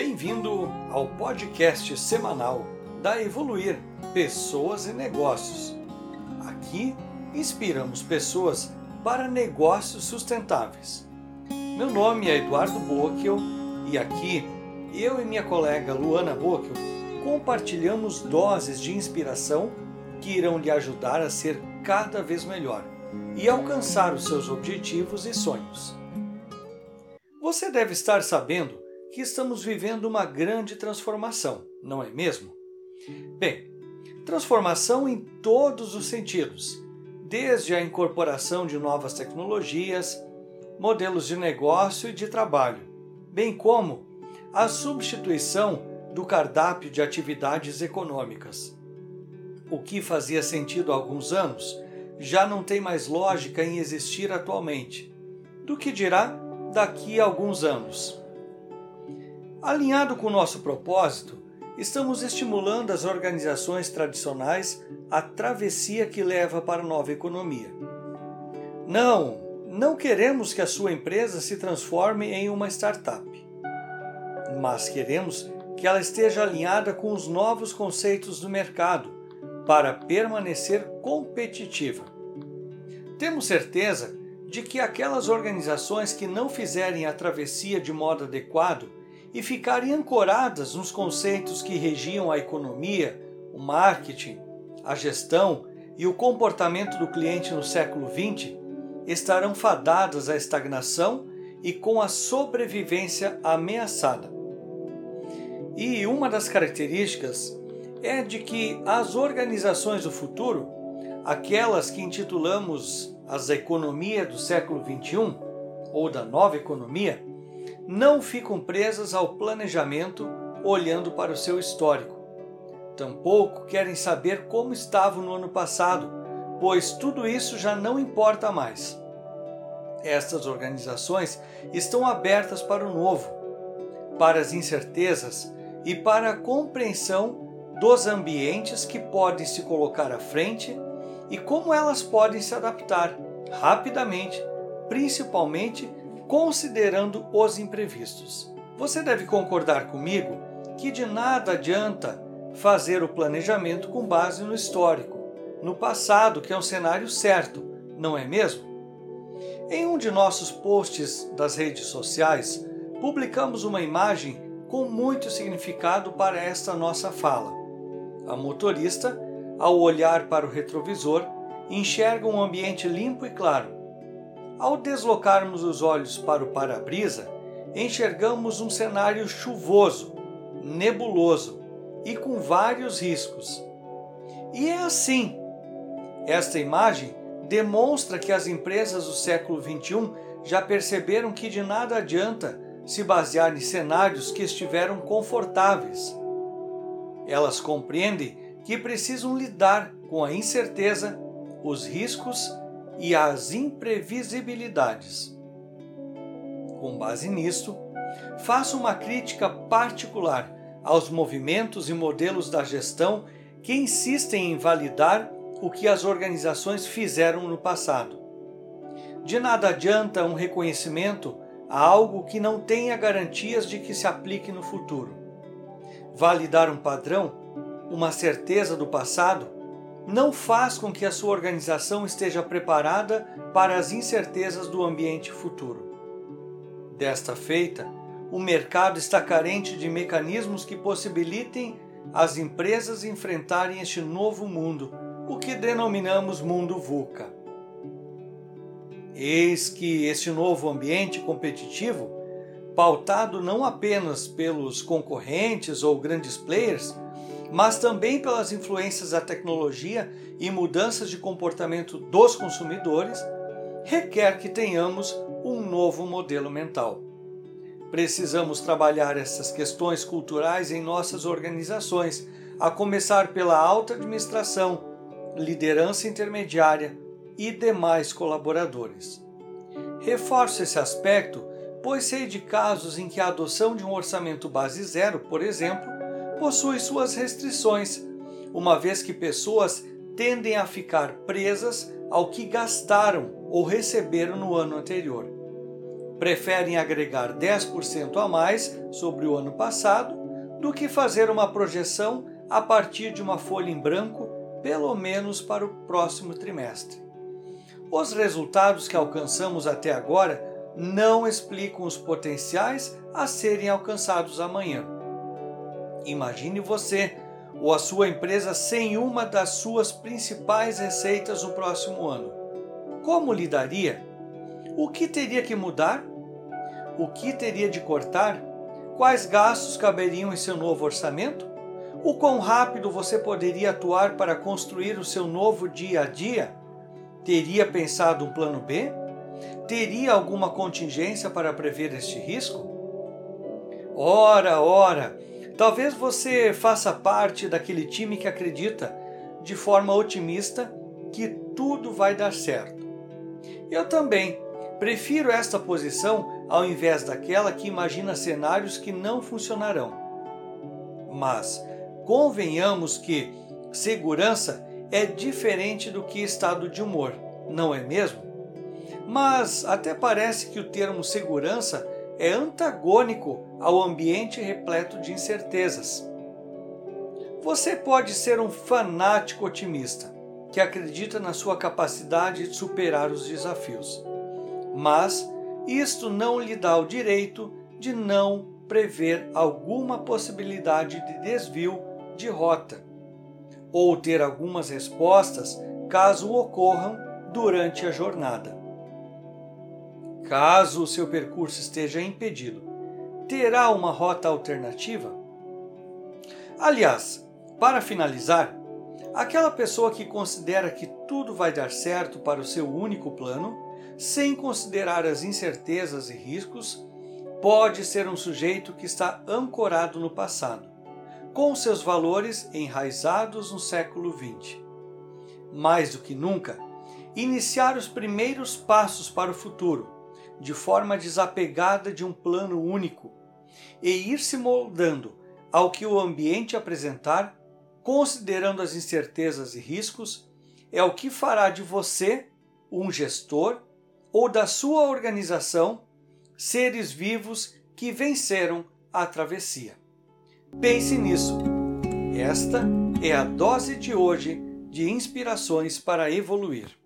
Bem-vindo ao podcast semanal da Evoluir Pessoas e Negócios. Aqui inspiramos pessoas para negócios sustentáveis. Meu nome é Eduardo Bocchio e aqui eu e minha colega Luana Bocchio compartilhamos doses de inspiração que irão lhe ajudar a ser cada vez melhor e alcançar os seus objetivos e sonhos. Você deve estar sabendo que estamos vivendo uma grande transformação, não é mesmo? Bem, transformação em todos os sentidos, desde a incorporação de novas tecnologias, modelos de negócio e de trabalho, bem como a substituição do cardápio de atividades econômicas. O que fazia sentido há alguns anos já não tem mais lógica em existir atualmente, do que dirá daqui a alguns anos. Alinhado com o nosso propósito, estamos estimulando as organizações tradicionais à travessia que leva para a nova economia. Não, não queremos que a sua empresa se transforme em uma startup, mas queremos que ela esteja alinhada com os novos conceitos do mercado para permanecer competitiva. Temos certeza de que aquelas organizações que não fizerem a travessia de modo adequado e ficarem ancoradas nos conceitos que regiam a economia, o marketing, a gestão e o comportamento do cliente no século XX, estarão fadadas à estagnação e com a sobrevivência ameaçada. E uma das características é de que as organizações do futuro, aquelas que intitulamos as economia do século XXI ou da nova economia, não ficam presas ao planejamento olhando para o seu histórico. Tampouco querem saber como estavam no ano passado, pois tudo isso já não importa mais. Estas organizações estão abertas para o novo, para as incertezas e para a compreensão dos ambientes que podem se colocar à frente e como elas podem se adaptar rapidamente, principalmente considerando os imprevistos. Você deve concordar comigo que de nada adianta fazer o planejamento com base no histórico, no passado, que é um cenário certo, não é mesmo? Em um de nossos posts das redes sociais, publicamos uma imagem com muito significado para esta nossa fala. A motorista, ao olhar para o retrovisor, enxerga um ambiente limpo e claro, ao deslocarmos os olhos para o para-brisa, enxergamos um cenário chuvoso, nebuloso e com vários riscos. E é assim. Esta imagem demonstra que as empresas do século XXI já perceberam que de nada adianta se basear em cenários que estiveram confortáveis. Elas compreendem que precisam lidar com a incerteza, os riscos e as imprevisibilidades. Com base nisto, faço uma crítica particular aos movimentos e modelos da gestão que insistem em validar o que as organizações fizeram no passado. De nada adianta um reconhecimento a algo que não tenha garantias de que se aplique no futuro. Validar um padrão, uma certeza do passado, não faz com que a sua organização esteja preparada para as incertezas do ambiente futuro. Desta feita, o mercado está carente de mecanismos que possibilitem as empresas enfrentarem este novo mundo, o que denominamos mundo VUCA. Eis que este novo ambiente competitivo, pautado não apenas pelos concorrentes ou grandes players, mas também pelas influências da tecnologia e mudanças de comportamento dos consumidores, requer que tenhamos um novo modelo mental. Precisamos trabalhar essas questões culturais em nossas organizações, a começar pela alta administração, liderança intermediária e demais colaboradores. Reforço esse aspecto, pois sei de casos em que a adoção de um orçamento base zero, por exemplo, possui suas restrições, uma vez que pessoas tendem a ficar presas ao que gastaram ou receberam no ano anterior. preferem agregar 10% a mais sobre o ano passado do que fazer uma projeção a partir de uma folha em branco, pelo menos para o próximo trimestre. Os resultados que alcançamos até agora não explicam os potenciais a serem alcançados amanhã. Imagine você ou a sua empresa sem uma das suas principais receitas no próximo ano. Como lidaria? O que teria que mudar? O que teria de cortar? Quais gastos caberiam em seu novo orçamento? O quão rápido você poderia atuar para construir o seu novo dia a dia? Teria pensado um plano B? Teria alguma contingência para prever este risco? Ora, ora, talvez você faça parte daquele time que acredita, de forma otimista, que tudo vai dar certo. Eu também prefiro esta posição ao invés daquela que imagina cenários que não funcionarão. Mas convenhamos que segurança é diferente do que estado de humor, não é mesmo? Mas até parece que o termo segurança é antagônico ao ambiente repleto de incertezas. Você pode ser um fanático otimista que acredita na sua capacidade de superar os desafios, mas isto não lhe dá o direito de não prever alguma possibilidade de desvio de rota ou ter algumas respostas caso ocorram durante a jornada. Caso o seu percurso esteja impedido, terá uma rota alternativa? Aliás, para finalizar, aquela pessoa que considera que tudo vai dar certo para o seu único plano, sem considerar as incertezas e riscos, pode ser um sujeito que está ancorado no passado, com seus valores enraizados no século XX. Mais do que nunca, iniciar os primeiros passos para o futuro de forma desapegada de um plano único e ir se moldando ao que o ambiente apresentar, considerando as incertezas e riscos, é o que fará de você um gestor ou da sua organização seres vivos que venceram a travessia. Pense nisso. Esta é a dose de hoje de inspirações para evoluir.